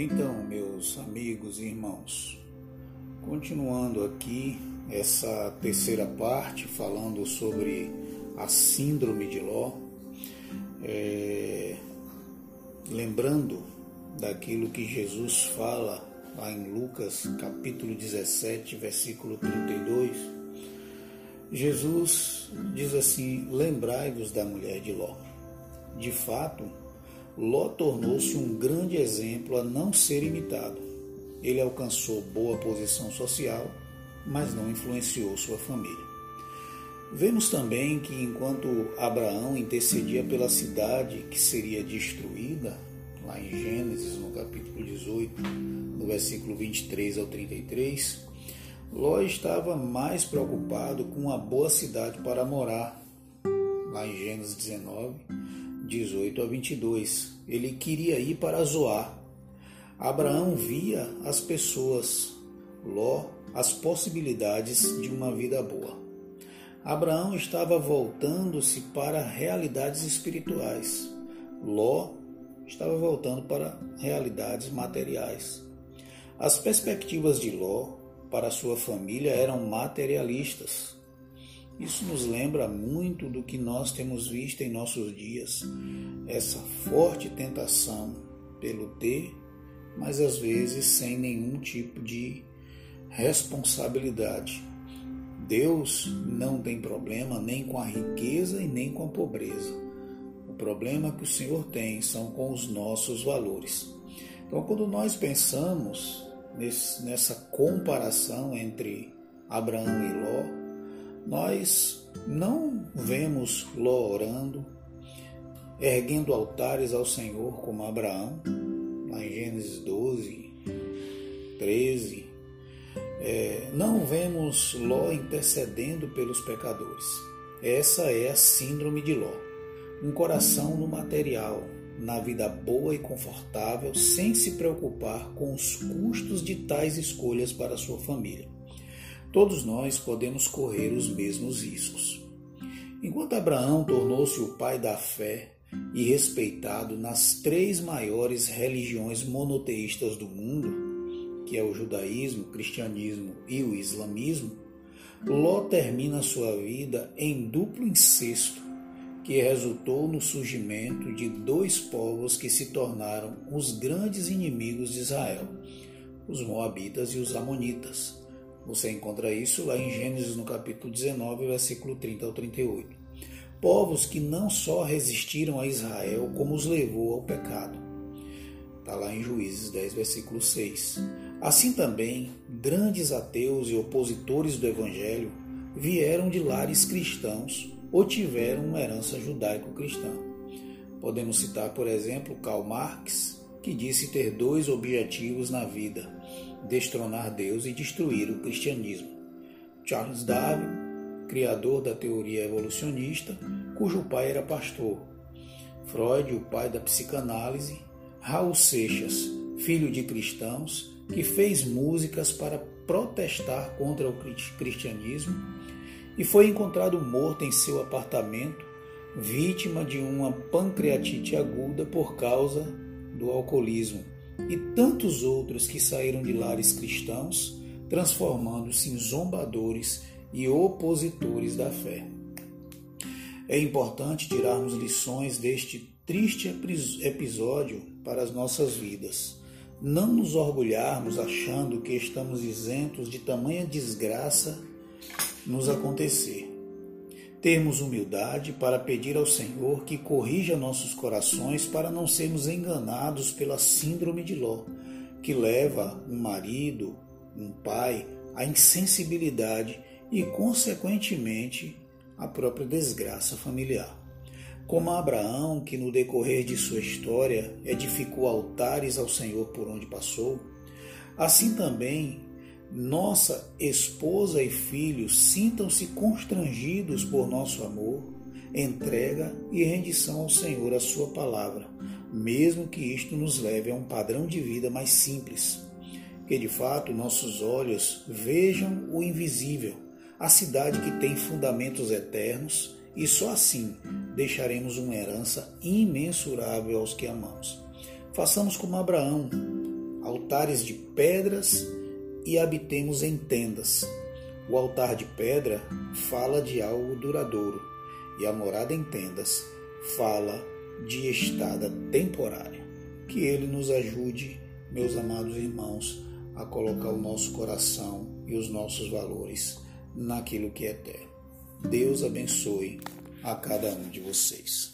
Então, meus amigos e irmãos, continuando aqui essa terceira parte, falando sobre a síndrome de Ló, é, lembrando daquilo que Jesus fala lá em Lucas capítulo 17, versículo 32, Jesus diz assim: Lembrai-vos da mulher de Ló. De fato, Ló tornou-se um grande exemplo a não ser imitado. Ele alcançou boa posição social, mas não influenciou sua família. Vemos também que enquanto Abraão intercedia pela cidade que seria destruída, lá em Gênesis, no capítulo 18, no versículo 23 ao 33, Ló estava mais preocupado com uma boa cidade para morar, lá em Gênesis 19, 18 a 22. Ele queria ir para Zoar. Abraão via as pessoas, Ló, as possibilidades de uma vida boa. Abraão estava voltando-se para realidades espirituais. Ló estava voltando para realidades materiais. As perspectivas de Ló para sua família eram materialistas. Isso nos lembra muito do que nós temos visto em nossos dias, essa forte tentação pelo ter, mas às vezes sem nenhum tipo de responsabilidade. Deus não tem problema nem com a riqueza e nem com a pobreza. O problema que o Senhor tem são com os nossos valores. Então, quando nós pensamos nesse, nessa comparação entre Abraão e Ló, nós não vemos Ló orando, erguendo altares ao Senhor como Abraão, lá em Gênesis 12, 13. É, não vemos Ló intercedendo pelos pecadores. Essa é a síndrome de Ló. Um coração no material, na vida boa e confortável, sem se preocupar com os custos de tais escolhas para sua família. Todos nós podemos correr os mesmos riscos. Enquanto Abraão tornou-se o pai da fé e respeitado nas três maiores religiões monoteístas do mundo, que é o judaísmo, o cristianismo e o islamismo, Ló termina sua vida em duplo incesto, que resultou no surgimento de dois povos que se tornaram os grandes inimigos de Israel, os Moabitas e os Amonitas você encontra isso lá em Gênesis no capítulo 19, versículo 30 ao 38. Povos que não só resistiram a Israel, como os levou ao pecado. Está lá em Juízes 10, versículo 6. Assim também, grandes ateus e opositores do Evangelho vieram de lares cristãos ou tiveram uma herança judaico-cristã. Podemos citar, por exemplo, Karl Marx, que disse ter dois objetivos na vida: destronar Deus e destruir o cristianismo. Charles Darwin, criador da teoria evolucionista, cujo pai era pastor. Freud, o pai da psicanálise. Raul Seixas, filho de cristãos, que fez músicas para protestar contra o cristianismo e foi encontrado morto em seu apartamento, vítima de uma pancreatite aguda por causa do alcoolismo e tantos outros que saíram de lares cristãos, transformando-se em zombadores e opositores da fé. É importante tirarmos lições deste triste episódio para as nossas vidas. Não nos orgulharmos achando que estamos isentos de tamanha desgraça nos acontecer termos humildade para pedir ao Senhor que corrija nossos corações para não sermos enganados pela síndrome de Ló, que leva um marido, um pai à insensibilidade e, consequentemente, à própria desgraça familiar. Como Abraão, que no decorrer de sua história edificou altares ao Senhor por onde passou, assim também nossa esposa e filhos sintam-se constrangidos por nosso amor, entrega e rendição ao Senhor a sua palavra, mesmo que isto nos leve a um padrão de vida mais simples. Que de fato nossos olhos vejam o invisível, a cidade que tem fundamentos eternos, e só assim deixaremos uma herança imensurável aos que amamos. Façamos como Abraão, altares de pedras e habitemos em tendas. O altar de pedra fala de algo duradouro e a morada em tendas fala de estada temporária. Que Ele nos ajude, meus amados irmãos, a colocar o nosso coração e os nossos valores naquilo que é eterno. Deus abençoe a cada um de vocês.